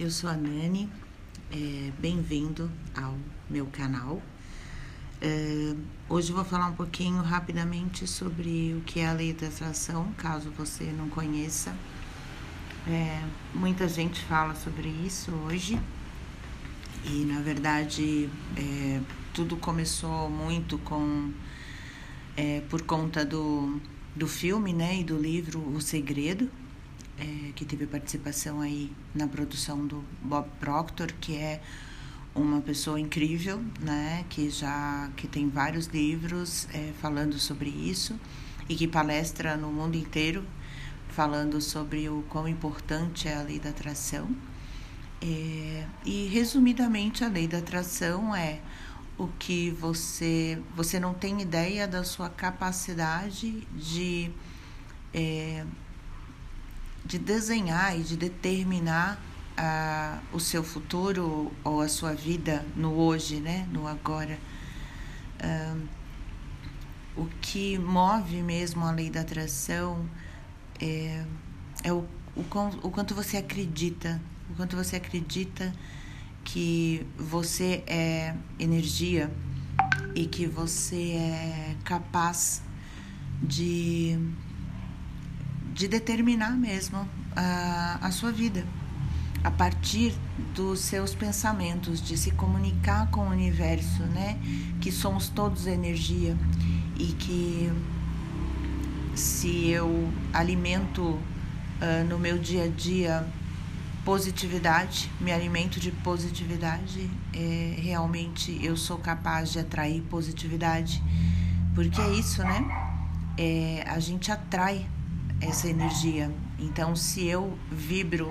eu sou a Nani, é, bem-vindo ao meu canal. É, hoje vou falar um pouquinho rapidamente sobre o que é a lei da atração, caso você não conheça. É, muita gente fala sobre isso hoje e, na verdade, é, tudo começou muito com é, por conta do, do filme né, e do livro O Segredo é, que teve participação aí na produção do Bob Proctor, que é uma pessoa incrível, né, que já que tem vários livros é, falando sobre isso e que palestra no mundo inteiro falando sobre o quão importante é a lei da atração. É, e resumidamente a lei da atração é o que você você não tem ideia da sua capacidade de é, de desenhar e de determinar uh, o seu futuro ou a sua vida no hoje, né? no agora. Uh, o que move mesmo a lei da atração é, é o, o, o quanto você acredita, o quanto você acredita que você é energia e que você é capaz de de determinar mesmo a, a sua vida a partir dos seus pensamentos, de se comunicar com o universo, né? Que somos todos energia e que se eu alimento uh, no meu dia a dia positividade, me alimento de positividade, é, realmente eu sou capaz de atrair positividade, porque é isso, né? É, a gente atrai essa energia. Então, se eu vibro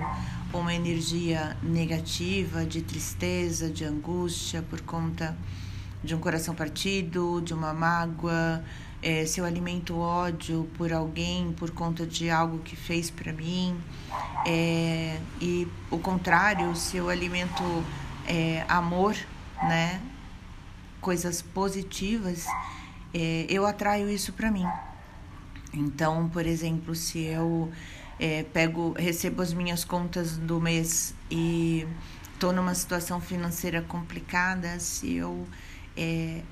uma energia negativa, de tristeza, de angústia por conta de um coração partido, de uma mágoa, é, se eu alimento ódio por alguém por conta de algo que fez para mim, é, e o contrário, se eu alimento é, amor, né, coisas positivas, é, eu atraio isso para mim. Então, por exemplo, se eu é, pego, recebo as minhas contas do mês e estou numa situação financeira complicada, se eu é,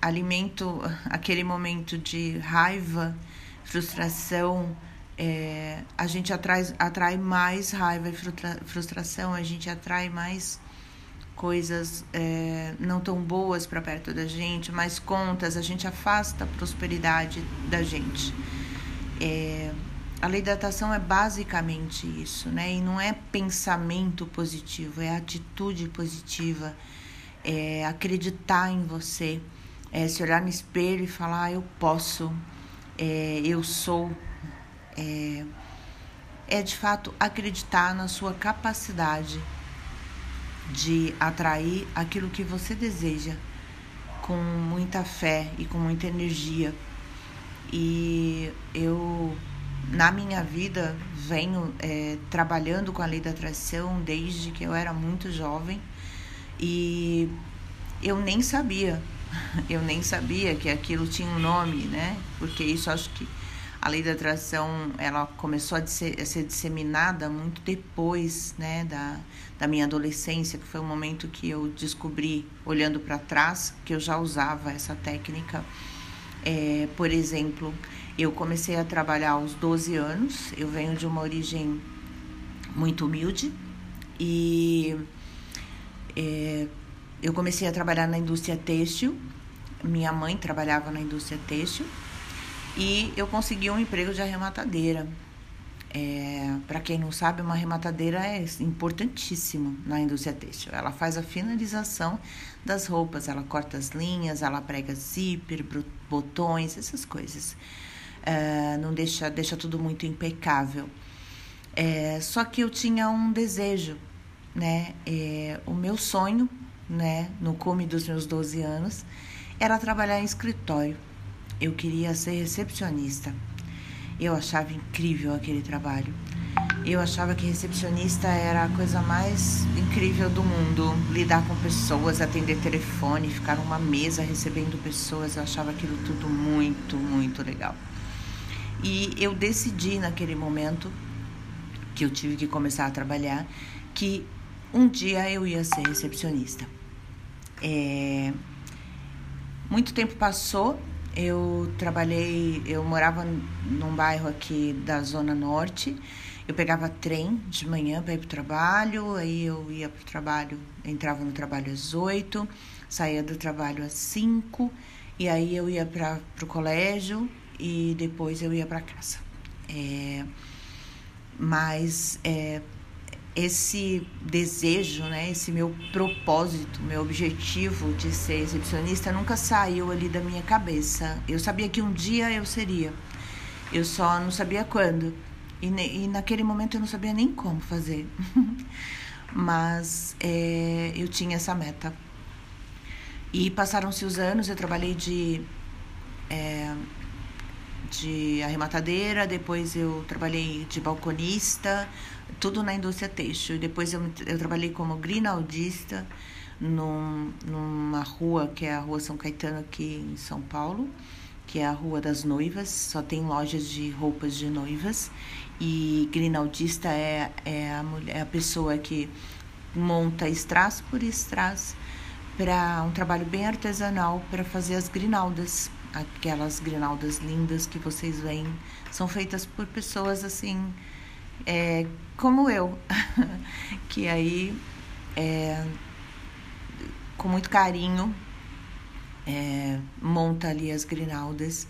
alimento aquele momento de raiva, frustração, é, a gente atrai, atrai mais raiva e frustração, a gente atrai mais coisas é, não tão boas para perto da gente, mais contas, a gente afasta a prosperidade da gente. É, a lei da atração é basicamente isso, né? E não é pensamento positivo, é atitude positiva, é acreditar em você, é se olhar no espelho e falar: ah, eu posso, é, eu sou. É, é de fato acreditar na sua capacidade de atrair aquilo que você deseja com muita fé e com muita energia. E eu, na minha vida, venho é, trabalhando com a lei da atração desde que eu era muito jovem e eu nem sabia, eu nem sabia que aquilo tinha um nome, né? Porque isso acho que a lei da atração ela começou a ser, a ser disseminada muito depois né, da, da minha adolescência, que foi o momento que eu descobri, olhando para trás, que eu já usava essa técnica. É, por exemplo, eu comecei a trabalhar aos 12 anos, eu venho de uma origem muito humilde e é, eu comecei a trabalhar na indústria têxtil. Minha mãe trabalhava na indústria têxtil e eu consegui um emprego de arrematadeira. É, Para quem não sabe, uma arrematadeira é importantíssimo na indústria têxtil. Ela faz a finalização das roupas, ela corta as linhas, ela prega zíper, botões, essas coisas. É, não deixa, deixa tudo muito impecável. É, só que eu tinha um desejo, né? É, o meu sonho, né, no cume dos meus 12 anos, era trabalhar em escritório. Eu queria ser recepcionista. Eu achava incrível aquele trabalho. Eu achava que recepcionista era a coisa mais incrível do mundo. Lidar com pessoas, atender telefone, ficar numa mesa recebendo pessoas. Eu achava aquilo tudo muito, muito legal. E eu decidi naquele momento que eu tive que começar a trabalhar que um dia eu ia ser recepcionista. É... Muito tempo passou, eu trabalhei, eu morava num bairro aqui da Zona Norte. Eu pegava trem de manhã para ir para o trabalho, aí eu ia para o trabalho, entrava no trabalho às oito, saía do trabalho às cinco, e aí eu ia para o colégio e depois eu ia para casa. É, mas é, esse desejo, né, esse meu propósito, meu objetivo de ser exibicionista nunca saiu ali da minha cabeça. Eu sabia que um dia eu seria, eu só não sabia quando. E, e naquele momento eu não sabia nem como fazer. Mas é, eu tinha essa meta. E passaram-se os anos, eu trabalhei de. É, de arrematadeira, depois eu trabalhei de balconista, tudo na indústria têxtil. Depois eu, eu trabalhei como grinaldista num, numa rua que é a Rua São Caetano aqui em São Paulo, que é a Rua das Noivas, só tem lojas de roupas de noivas. E grinaldista é, é, a, mulher, é a pessoa que monta strass por strass para um trabalho bem artesanal para fazer as grinaldas aquelas grinaldas lindas que vocês veem são feitas por pessoas assim é, como eu. Que aí é, com muito carinho é, monta ali as grinaldas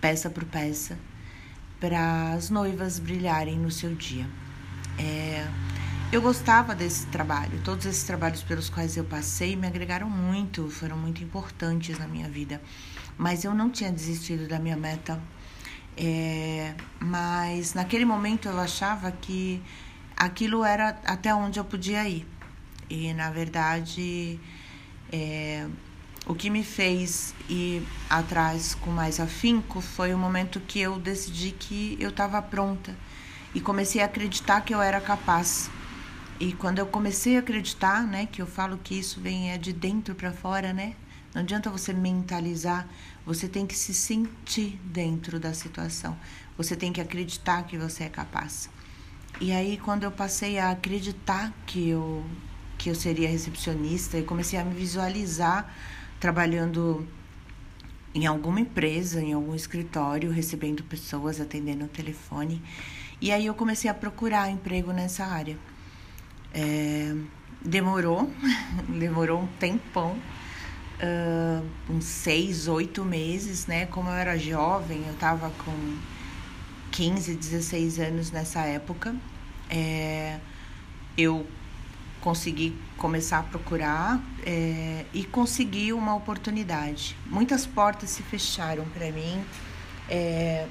peça por peça para as noivas brilharem no seu dia. É, eu gostava desse trabalho todos esses trabalhos pelos quais eu passei me agregaram muito foram muito importantes na minha vida mas eu não tinha desistido da minha meta. É, mas naquele momento eu achava que aquilo era até onde eu podia ir. E na verdade, é, o que me fez ir atrás com mais afinco foi o momento que eu decidi que eu estava pronta e comecei a acreditar que eu era capaz. E quando eu comecei a acreditar, né, que eu falo que isso vem é de dentro para fora, né? Não adianta você mentalizar, você tem que se sentir dentro da situação. Você tem que acreditar que você é capaz. E aí quando eu passei a acreditar que eu que eu seria recepcionista e comecei a me visualizar trabalhando em alguma empresa, em algum escritório, recebendo pessoas, atendendo o telefone. E aí eu comecei a procurar emprego nessa área. É, demorou, demorou um tempão uh, uns seis, oito meses, né? Como eu era jovem, eu estava com 15, 16 anos nessa época, é, eu consegui começar a procurar é, e consegui uma oportunidade. Muitas portas se fecharam para mim é,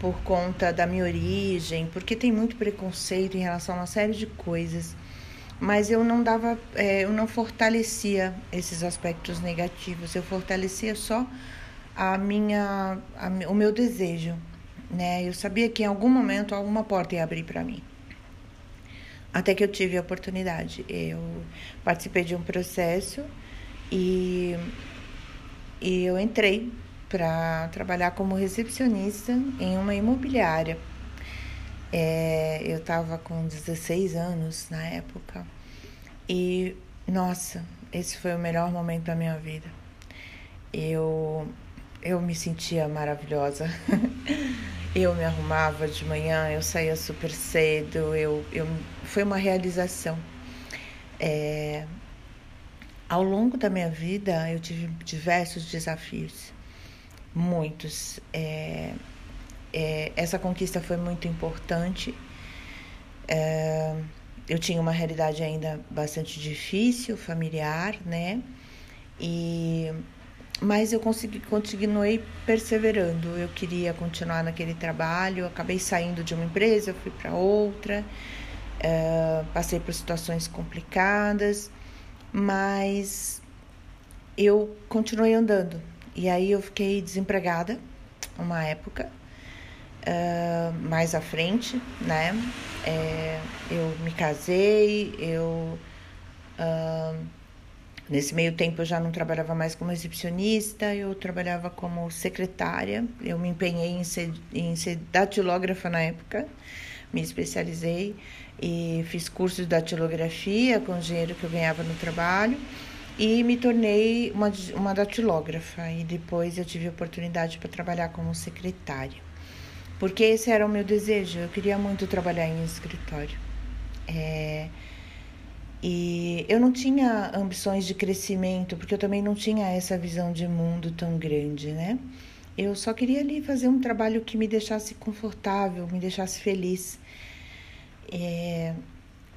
por conta da minha origem, porque tem muito preconceito em relação a uma série de coisas mas eu não dava, é, eu não fortalecia esses aspectos negativos, eu fortalecia só a minha, a, o meu desejo, né? Eu sabia que em algum momento alguma porta ia abrir para mim. Até que eu tive a oportunidade. Eu participei de um processo e, e eu entrei para trabalhar como recepcionista em uma imobiliária. É, eu estava com 16 anos na época e, nossa, esse foi o melhor momento da minha vida. Eu, eu me sentia maravilhosa. eu me arrumava de manhã, eu saía super cedo, eu, eu, foi uma realização. É, ao longo da minha vida, eu tive diversos desafios, muitos. É, é, essa conquista foi muito importante. É, eu tinha uma realidade ainda bastante difícil, familiar, né? E mas eu consegui continuei perseverando. Eu queria continuar naquele trabalho. acabei saindo de uma empresa, fui para outra. É, passei por situações complicadas, mas eu continuei andando. E aí eu fiquei desempregada uma época uh, mais à frente, né? É, eu me casei, eu. Uh, nesse meio tempo eu já não trabalhava mais como recepcionista, eu trabalhava como secretária. Eu me empenhei em ser, em ser datilógrafa na época, me especializei e fiz curso de datilografia com o dinheiro que eu ganhava no trabalho e me tornei uma, uma datilógrafa e depois eu tive oportunidade para trabalhar como secretária. Porque esse era o meu desejo, eu queria muito trabalhar em escritório. É, e eu não tinha ambições de crescimento, porque eu também não tinha essa visão de mundo tão grande, né? Eu só queria ali fazer um trabalho que me deixasse confortável, me deixasse feliz. É,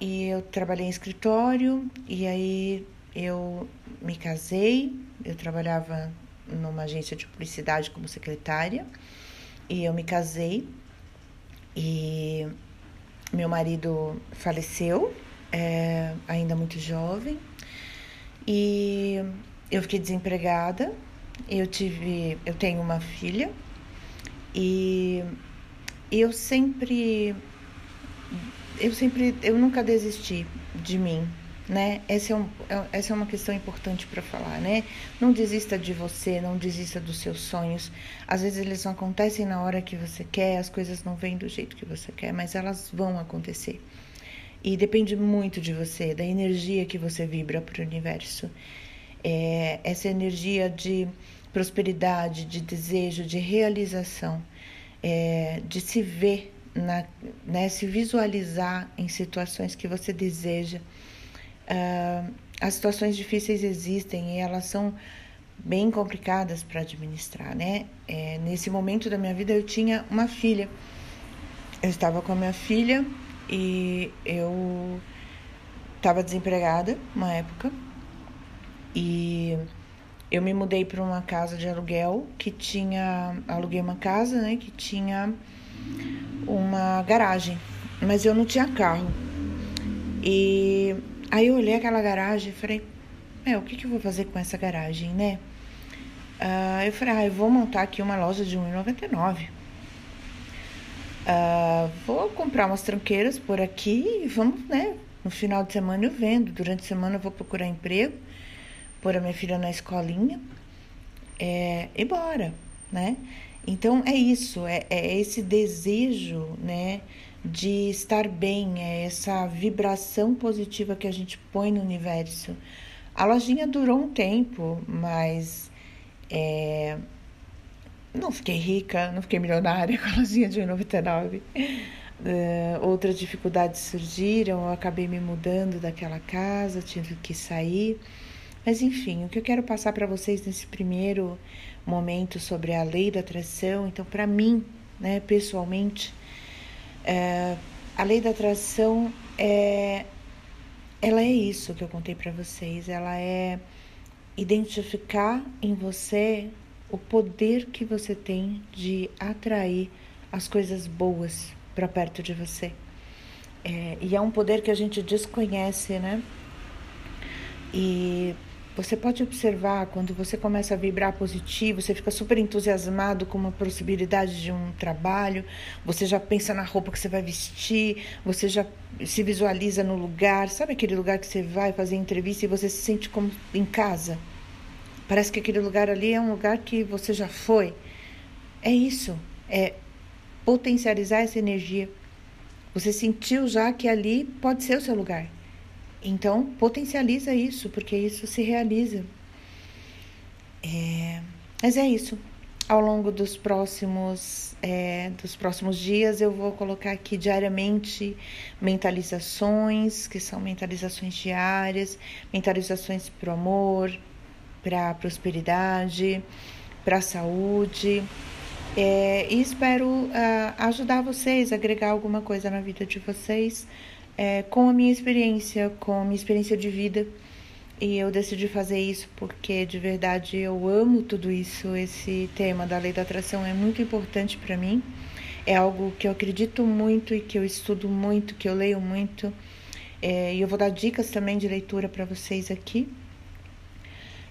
e eu trabalhei em escritório, e aí eu me casei, eu trabalhava numa agência de publicidade como secretária, e eu me casei, e meu marido faleceu, é, ainda muito jovem, e eu fiquei desempregada. Eu tive, eu tenho uma filha. E eu sempre, eu sempre, eu nunca desisti de mim, né? Essa é, um, essa é uma questão importante para falar, né? Não desista de você, não desista dos seus sonhos. Às vezes eles não acontecem na hora que você quer, as coisas não vêm do jeito que você quer, mas elas vão acontecer. E depende muito de você, da energia que você vibra para o universo é, essa energia de prosperidade, de desejo, de realização, é, de se ver, na, né, se visualizar em situações que você deseja. Uh, as situações difíceis existem e elas são bem complicadas para administrar, né? É, nesse momento da minha vida eu tinha uma filha. Eu estava com a minha filha e eu estava desempregada uma época e eu me mudei para uma casa de aluguel que tinha. Aluguei uma casa, né? Que tinha uma garagem, mas eu não tinha carro. E aí eu olhei aquela garagem e falei: Meu, o que, que eu vou fazer com essa garagem, né? Uh, eu falei: Ah, eu vou montar aqui uma loja de R$1,99. Uh, ah, vou comprar umas tranqueiras por aqui e vamos, né? No final de semana eu vendo, durante a semana eu vou procurar emprego pôr a minha filha na escolinha é, e bora, né? Então é isso, é, é esse desejo, né, de estar bem, é essa vibração positiva que a gente põe no universo. A lojinha durou um tempo, mas é, não fiquei rica, não fiquei milionária com a lojinha de 99. Uh, outras dificuldades surgiram, eu acabei me mudando daquela casa, tive que sair. Mas enfim, o que eu quero passar para vocês nesse primeiro momento sobre a lei da atração, então para mim, né, pessoalmente, é, a lei da atração é, ela é isso que eu contei para vocês. Ela é identificar em você o poder que você tem de atrair as coisas boas para perto de você. É, e é um poder que a gente desconhece, né? E você pode observar quando você começa a vibrar positivo, você fica super entusiasmado com uma possibilidade de um trabalho, você já pensa na roupa que você vai vestir, você já se visualiza no lugar, sabe aquele lugar que você vai fazer entrevista e você se sente como em casa? Parece que aquele lugar ali é um lugar que você já foi. É isso, é potencializar essa energia. Você sentiu já que ali pode ser o seu lugar. Então, potencializa isso, porque isso se realiza. É, mas é isso. Ao longo dos próximos, é, dos próximos dias, eu vou colocar aqui diariamente mentalizações, que são mentalizações diárias, mentalizações para o amor, para a prosperidade, para a saúde. É, e espero uh, ajudar vocês, agregar alguma coisa na vida de vocês é, com a minha experiência, com a minha experiência de vida. E eu decidi fazer isso porque de verdade eu amo tudo isso. Esse tema da lei da atração é muito importante para mim. É algo que eu acredito muito e que eu estudo muito, que eu leio muito. É, e eu vou dar dicas também de leitura para vocês aqui.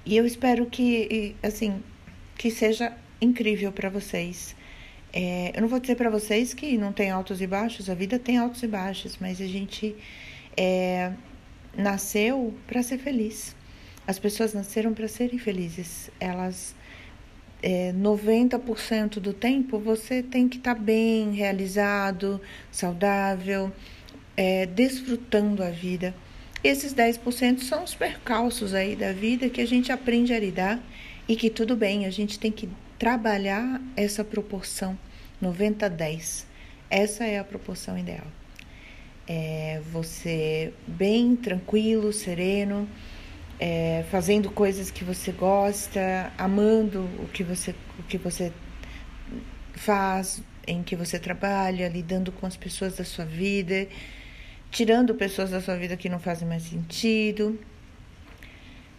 E eu espero que, assim, que seja incrível para vocês. É, eu não vou dizer para vocês que não tem altos e baixos, a vida tem altos e baixos, mas a gente é, nasceu para ser feliz. As pessoas nasceram para serem felizes. Elas é, 90% do tempo você tem que estar tá bem, realizado, saudável, é, desfrutando a vida. Esses 10% são os percalços aí da vida que a gente aprende a lidar e que tudo bem, a gente tem que trabalhar essa proporção 90-10. Essa é a proporção ideal. É você bem tranquilo, sereno, é, fazendo coisas que você gosta, amando o que você, o que você faz, em que você trabalha, lidando com as pessoas da sua vida, tirando pessoas da sua vida que não fazem mais sentido,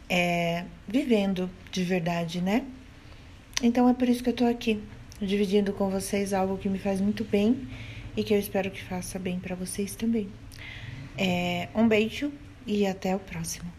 é, vivendo de verdade, né? Então é por isso que eu tô aqui, dividindo com vocês algo que me faz muito bem e que eu espero que faça bem para vocês também. É, um beijo e até o próximo.